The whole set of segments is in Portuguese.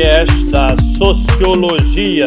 podcast da Sociologia.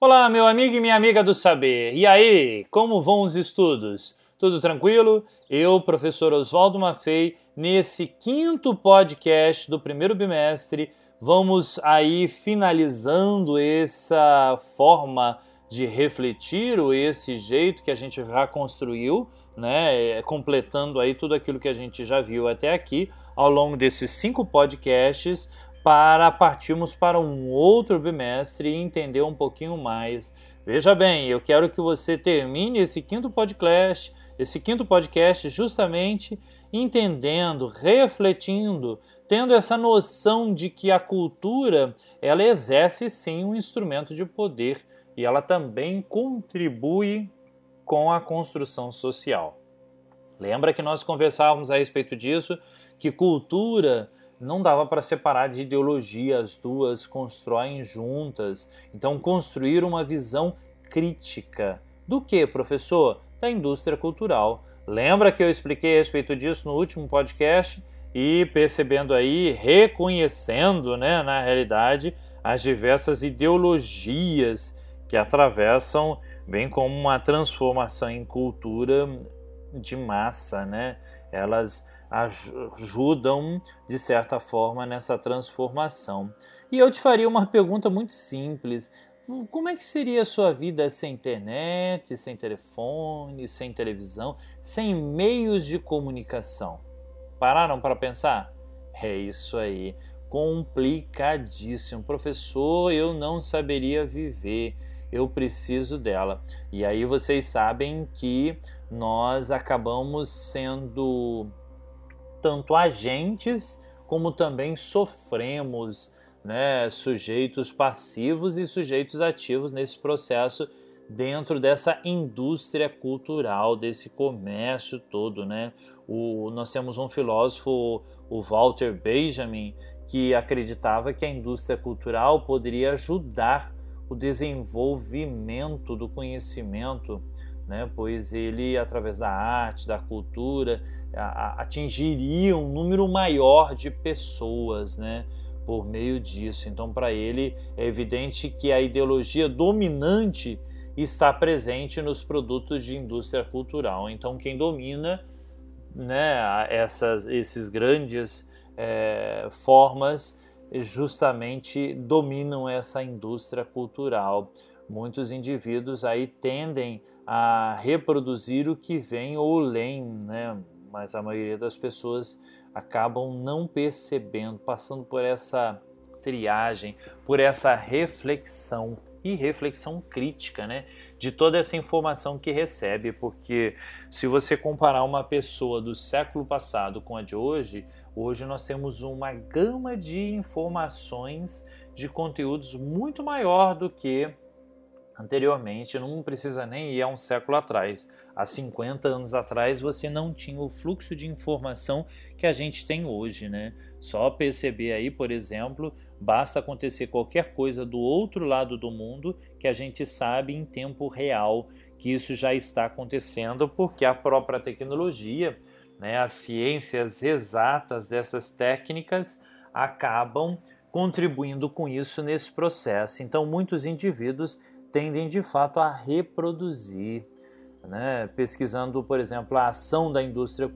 Olá, meu amigo e minha amiga do saber. E aí, como vão os estudos? Tudo tranquilo? Eu, professor Oswaldo Maffei, nesse quinto podcast do primeiro bimestre, vamos aí finalizando essa forma de refletir ou esse jeito que a gente já construiu, né, completando aí tudo aquilo que a gente já viu até aqui ao longo desses cinco podcasts para partirmos para um outro bimestre e entender um pouquinho mais. Veja bem, eu quero que você termine esse quinto podcast, esse quinto podcast justamente entendendo, refletindo, tendo essa noção de que a cultura ela exerce sim um instrumento de poder e ela também contribui com a construção social. Lembra que nós conversávamos a respeito disso, que cultura não dava para separar de ideologia, as duas constroem juntas. Então, construir uma visão crítica. Do que, professor? Da indústria cultural. Lembra que eu expliquei a respeito disso no último podcast? E percebendo aí, reconhecendo, né, na realidade, as diversas ideologias que atravessam, bem como uma transformação em cultura de massa, né? Elas ajudam de certa forma nessa transformação. E eu te faria uma pergunta muito simples: como é que seria a sua vida sem internet, sem telefone, sem televisão, sem meios de comunicação? Pararam para pensar? É isso aí, complicadíssimo. Professor, eu não saberia viver eu preciso dela. E aí vocês sabem que nós acabamos sendo tanto agentes como também sofremos, né, sujeitos passivos e sujeitos ativos nesse processo dentro dessa indústria cultural, desse comércio todo, né? O, nós temos um filósofo, o Walter Benjamin, que acreditava que a indústria cultural poderia ajudar o desenvolvimento do conhecimento, né? pois ele, através da arte, da cultura, atingiria um número maior de pessoas né? por meio disso. Então, para ele, é evidente que a ideologia dominante está presente nos produtos de indústria cultural. Então, quem domina né, essas esses grandes é, formas justamente dominam essa indústria cultural. Muitos indivíduos aí tendem a reproduzir o que vem ou leem, né? mas a maioria das pessoas acabam não percebendo, passando por essa triagem, por essa reflexão e reflexão crítica, né? De toda essa informação que recebe, porque se você comparar uma pessoa do século passado com a de hoje, hoje nós temos uma gama de informações, de conteúdos muito maior do que anteriormente, não precisa nem ir a um século atrás. Há 50 anos atrás você não tinha o fluxo de informação que a gente tem hoje, né? Só perceber aí, por exemplo, basta acontecer qualquer coisa do outro lado do mundo que a gente sabe em tempo real que isso já está acontecendo, porque a própria tecnologia, né, as ciências exatas dessas técnicas acabam contribuindo com isso nesse processo. Então, muitos indivíduos tendem de fato a reproduzir. Né? Pesquisando, por exemplo, a ação da indústria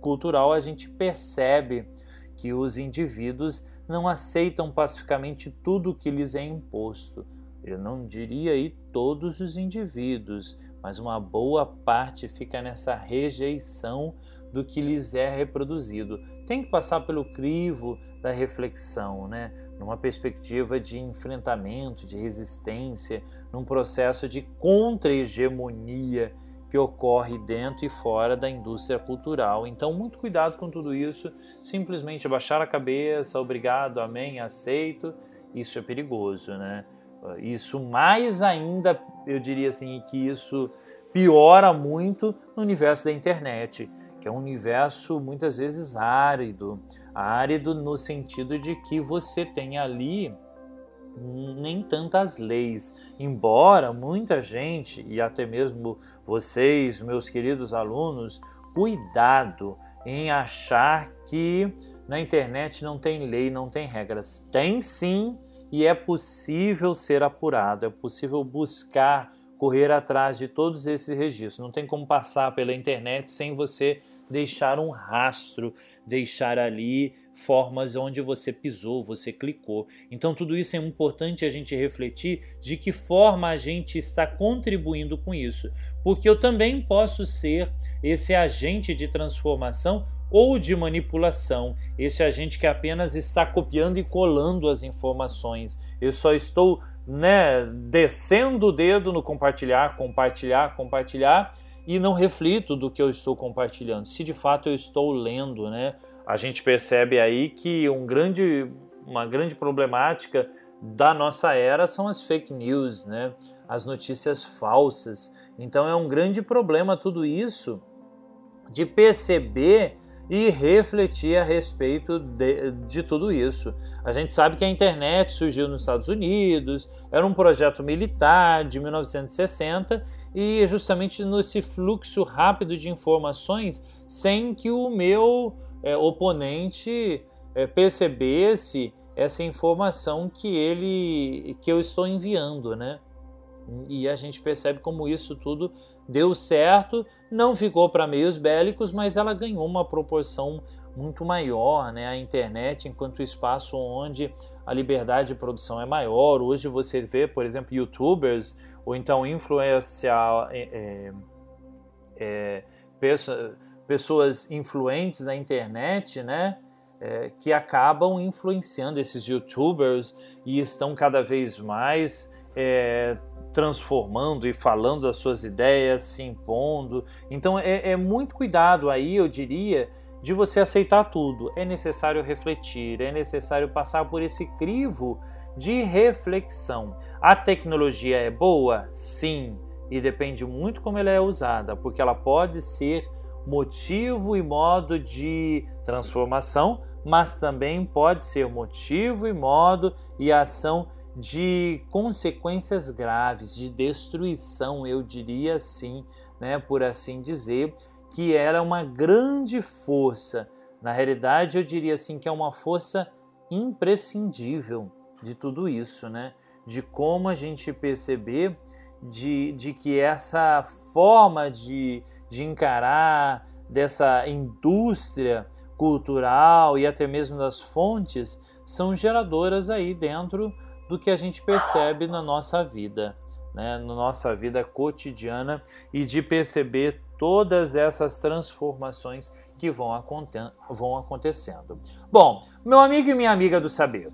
cultural, a gente percebe que os indivíduos não aceitam pacificamente tudo que lhes é imposto. Eu não diria aí todos os indivíduos, mas uma boa parte fica nessa rejeição do que lhes é reproduzido. Tem que passar pelo crivo da reflexão, né? numa perspectiva de enfrentamento, de resistência, num processo de contra-hegemonia que ocorre dentro e fora da indústria cultural. Então, muito cuidado com tudo isso. Simplesmente abaixar a cabeça, obrigado, amém, aceito, isso é perigoso, né? Isso mais ainda, eu diria assim, que isso piora muito no universo da internet, que é um universo muitas vezes árido, árido no sentido de que você tem ali nem tantas leis, embora muita gente e até mesmo vocês, meus queridos alunos, cuidado em achar que na internet não tem lei, não tem regras. Tem sim, e é possível ser apurado, é possível buscar, correr atrás de todos esses registros. Não tem como passar pela internet sem você deixar um rastro, deixar ali formas onde você pisou, você clicou. Então tudo isso é importante a gente refletir de que forma a gente está contribuindo com isso, porque eu também posso ser esse agente de transformação ou de manipulação, esse agente que apenas está copiando e colando as informações. Eu só estou, né, descendo o dedo no compartilhar, compartilhar, compartilhar e não reflito do que eu estou compartilhando. Se de fato eu estou lendo, né? A gente percebe aí que um grande, uma grande problemática da nossa era são as fake news, né? As notícias falsas. Então é um grande problema tudo isso de perceber e refletir a respeito de, de, tudo isso. A gente sabe que a internet surgiu nos Estados Unidos, era um projeto militar de 1960 e justamente nesse fluxo rápido de informações sem que o meu é, oponente é, percebesse essa informação que ele que eu estou enviando, né? E a gente percebe como isso tudo deu certo, não ficou para meios bélicos, mas ela ganhou uma proporção muito maior, né? A internet, enquanto espaço onde a liberdade de produção é maior. Hoje você vê, por exemplo, YouTubers ou então influenciar é, é, é pessoas influentes na internet, né? É, que acabam influenciando esses YouTubers e estão cada vez mais é, transformando e falando as suas ideias, se impondo. Então é, é muito cuidado aí, eu diria, de você aceitar tudo. É necessário refletir, é necessário passar por esse crivo de reflexão. A tecnologia é boa? Sim, e depende muito como ela é usada, porque ela pode ser motivo e modo de transformação, mas também pode ser motivo e modo e ação de consequências graves, de destruição, eu diria assim, né, por assim dizer, que era uma grande força. Na realidade, eu diria assim que é uma força imprescindível de tudo isso, né? De como a gente perceber de, de que essa forma de, de encarar dessa indústria cultural e até mesmo das fontes são geradoras aí dentro do que a gente percebe na nossa vida, né, na nossa vida cotidiana e de perceber todas essas transformações que vão, vão acontecendo. Bom, meu amigo e minha amiga do saber,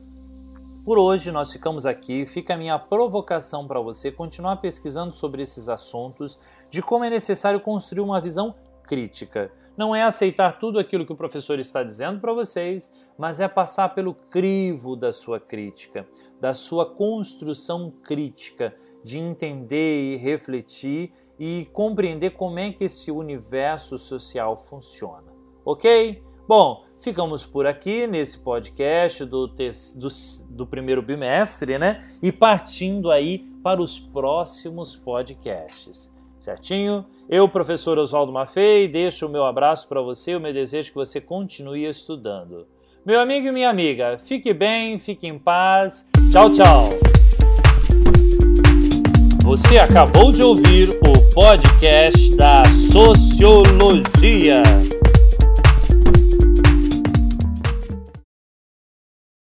por hoje nós ficamos aqui. Fica a minha provocação para você continuar pesquisando sobre esses assuntos, de como é necessário construir uma visão crítica não é aceitar tudo aquilo que o professor está dizendo para vocês, mas é passar pelo crivo da sua crítica, da sua construção crítica, de entender e refletir e compreender como é que esse universo social funciona. Ok? Bom, ficamos por aqui nesse podcast do, do, do primeiro bimestre, né? E partindo aí para os próximos podcasts certinho? Eu, professor Oswaldo Maffei, deixo o meu abraço para você e o meu desejo que você continue estudando. Meu amigo e minha amiga, fique bem, fique em paz. Tchau, tchau. Você acabou de ouvir o podcast da Sociologia.